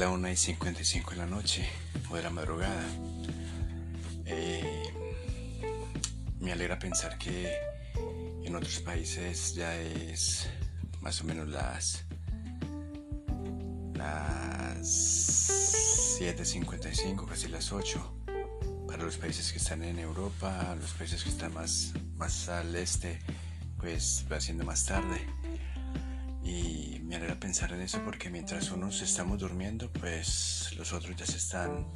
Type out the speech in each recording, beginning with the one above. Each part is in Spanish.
la 1 y 55 de la noche o de la madrugada. Eh, me alegra pensar que en otros países ya es más o menos las las 7.55, casi las 8. Para los países que están en Europa, los países que están más, más al este, pues va siendo más tarde. Y me alegra pensar en eso porque mientras unos estamos durmiendo, pues los otros ya se están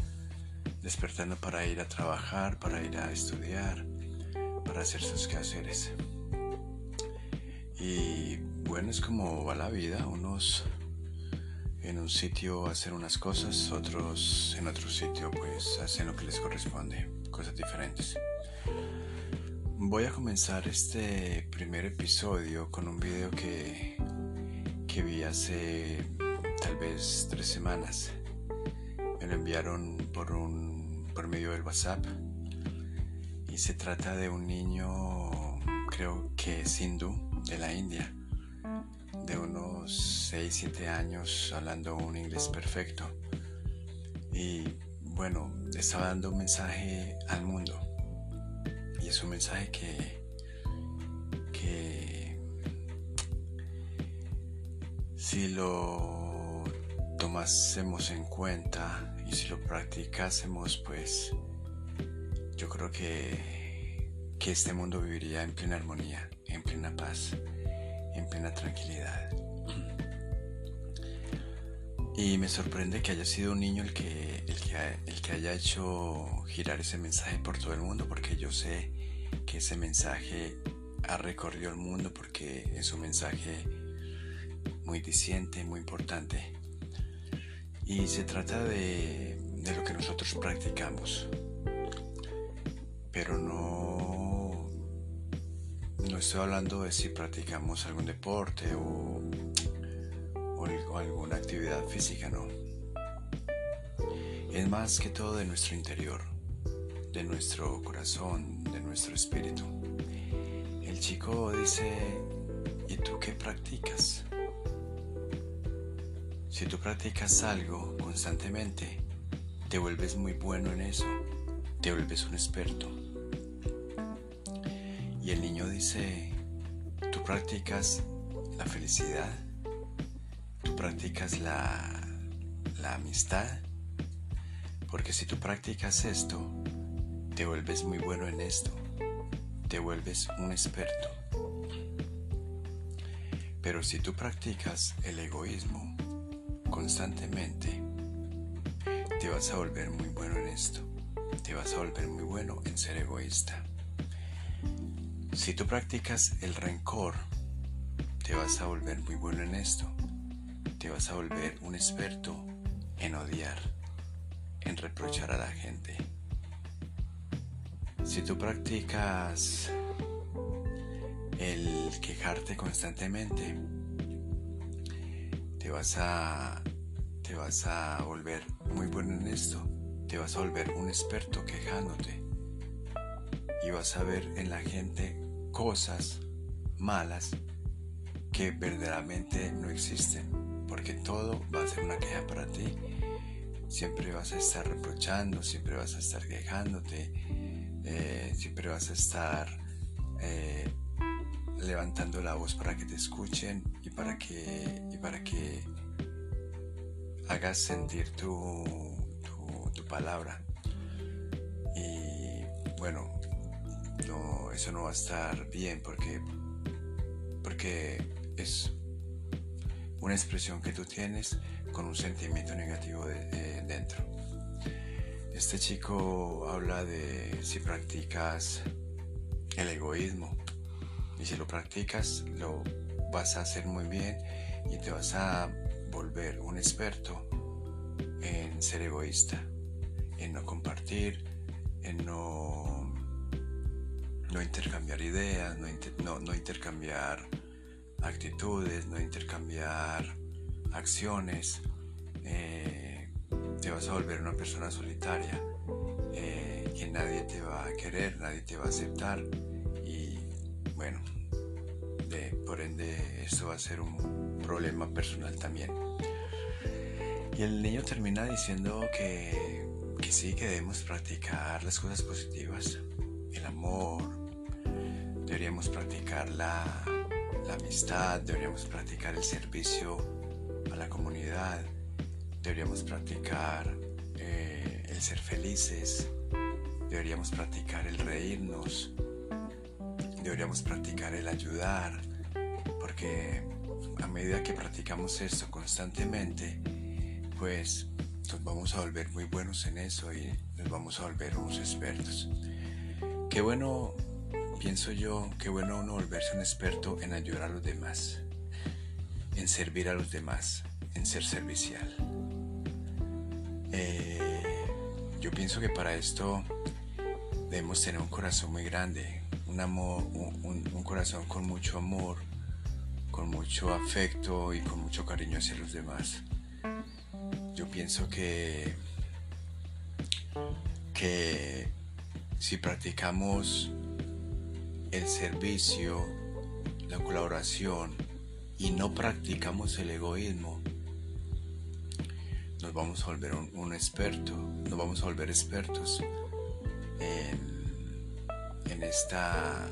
despertando para ir a trabajar, para ir a estudiar, para hacer sus quehaceres. Y bueno, es como va la vida, unos en un sitio hacen unas cosas, otros en otro sitio pues hacen lo que les corresponde, cosas diferentes. Voy a comenzar este primer episodio con un video que, vi hace tal vez tres semanas. Me lo enviaron por, un, por medio del WhatsApp y se trata de un niño, creo que es hindú, de la India, de unos 6-7 años, hablando un inglés perfecto. Y bueno, estaba dando un mensaje al mundo y es un mensaje que, si lo tomásemos en cuenta y si lo practicásemos, pues yo creo que, que este mundo viviría en plena armonía, en plena paz, en plena tranquilidad. Y me sorprende que haya sido un niño el que, el que, el que haya hecho girar ese mensaje por todo el mundo, porque yo sé que ese mensaje ha recorrido el mundo porque es un mensaje muy diciente, muy importante. Y se trata de, de lo que nosotros practicamos. Pero no, no estoy hablando de si practicamos algún deporte o o alguna actividad física, no. Es más que todo de nuestro interior, de nuestro corazón, de nuestro espíritu. El chico dice, ¿y tú qué practicas? Si tú practicas algo constantemente, te vuelves muy bueno en eso, te vuelves un experto. Y el niño dice, ¿tú practicas la felicidad? practicas la, la amistad, porque si tú practicas esto, te vuelves muy bueno en esto, te vuelves un experto. Pero si tú practicas el egoísmo constantemente, te vas a volver muy bueno en esto, te vas a volver muy bueno en ser egoísta. Si tú practicas el rencor, te vas a volver muy bueno en esto, te vas a volver un experto en odiar, en reprochar a la gente. Si tú practicas el quejarte constantemente, te vas a te vas a volver muy bueno en esto, te vas a volver un experto quejándote. Y vas a ver en la gente cosas malas que verdaderamente no existen. Porque todo va a ser una queja para ti. Siempre vas a estar reprochando, siempre vas a estar quejándote, eh, siempre vas a estar eh, levantando la voz para que te escuchen para que, y para que hagas sentir tu, tu, palabra. Y bueno, no, eso no va a estar bien porque, porque es una expresión que tú tienes con un sentimiento negativo dentro. Este chico habla de si practicas el egoísmo y si lo practicas lo vas a hacer muy bien y te vas a volver un experto en ser egoísta, en no compartir, en no, no intercambiar ideas, no, no intercambiar actitudes, no intercambiar acciones, eh, te vas a volver una persona solitaria, eh, que nadie te va a querer, nadie te va a aceptar y bueno, por ende esto va a ser un problema personal también. Y el niño termina diciendo que, que sí, que debemos practicar las cosas positivas, el amor, deberíamos practicar la, amistad, deberíamos practicar el servicio a la comunidad, deberíamos practicar eh, el ser felices, deberíamos practicar el reírnos, deberíamos practicar el ayudar, porque a medida que practicamos esto constantemente, pues nos vamos a volver muy buenos en eso y nos vamos a volver unos expertos. Qué bueno, pienso yo, qué bueno uno volverse un experto en ayudar a los demás, en servir a los demás, en ser servicial. Eh, yo pienso que para esto debemos tener un corazón muy grande, un, amor, un corazón con mucho amor, con mucho afecto y con mucho cariño hacia los demás. Yo pienso que, que si practicamos el servicio, la colaboración y no practicamos el egoísmo, nos vamos a volver un, experto, nos vamos a volver expertos en, en, esta,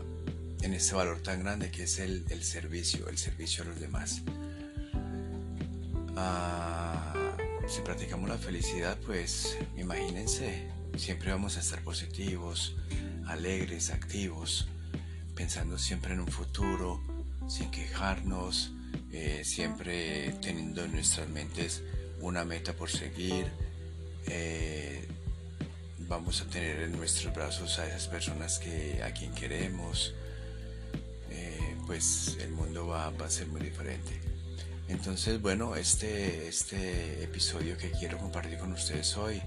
en este valor tan grande que es el, el servicio, el servicio a los demás. Ah, si practicamos la felicidad, pues imagínense, siempre vamos a estar positivos, alegres, activos, pensando siempre en un futuro, sin quejarnos, eh, siempre teniendo en nuestras mentes una meta por seguir. Eh, vamos a tener en nuestros brazos a esas personas que a quien queremos. Eh, pues el mundo va a ser muy diferente. Entonces, bueno, este, este episodio que quiero compartir con ustedes hoy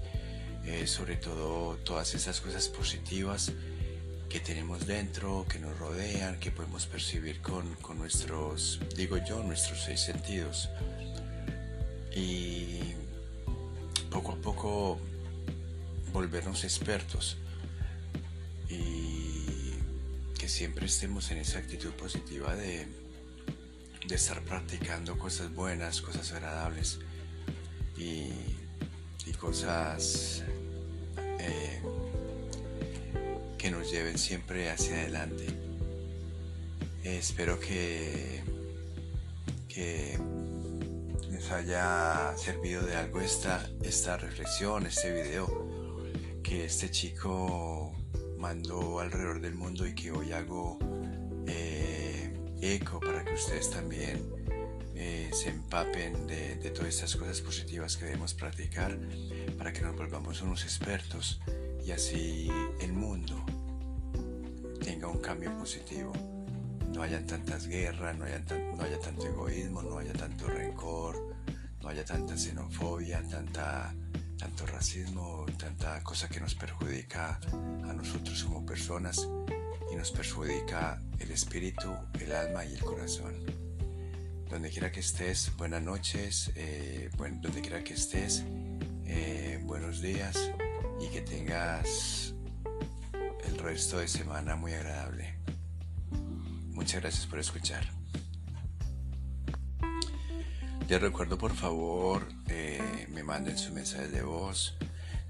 es sobre todo todas esas cosas positivas que tenemos dentro, que nos rodean, que podemos percibir con, con nuestros, digo yo, nuestros seis sentidos. Y poco a poco volvernos expertos y que siempre estemos en esa actitud positiva de de estar practicando cosas buenas, cosas agradables y, cosas eh, que nos lleven siempre hacia adelante. espero que, que les haya servido de algo esta, esta reflexión, este video que este chico mandó alrededor del mundo y que hoy hago eco para que ustedes también eh, se empapen de, todas estas cosas positivas que debemos practicar para que nos volvamos unos expertos y así el mundo tenga un cambio positivo. No haya tantas guerras, no haya, no haya tanto egoísmo, no haya tanto rencor, no haya tanta xenofobia, tanta, tanto racismo, tanta cosa que nos perjudica a nosotros como personas y nos perjudica el espíritu, el alma y el corazón. Donde quiera que estés, buenas noches, eh, donde quiera que estés, eh, buenos días y que tengas el resto de semana muy agradable. Muchas gracias por escuchar. Les recuerdo por favor eh, me manden sus mensajes de voz,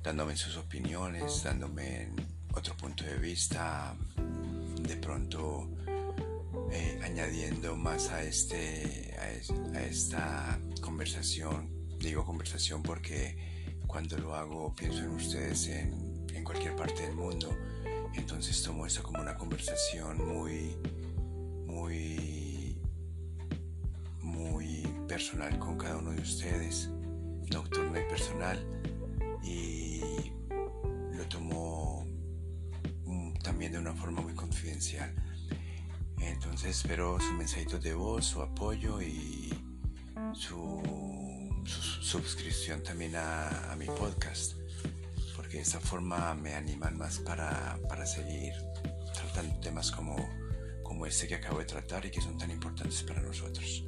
dándome sus opiniones, dándome otro punto de vista, de pronto eh, añadiendo más a, este, a, esta conversación. Digo conversación porque cuando lo hago pienso en ustedes en, en cualquier parte del mundo. Entonces tomo esto como una conversación muy, muy, muy personal con cada uno de ustedes, nocturna y personal. Y lo tomo también de una forma muy confidencial. Entonces espero su mensajito de voz, su apoyo y su, suscripción también a, mi podcast, porque de esta forma me animan más para, para seguir tratando temas como, como este que acabo de tratar y que son tan importantes para nosotros.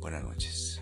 Buenas noches.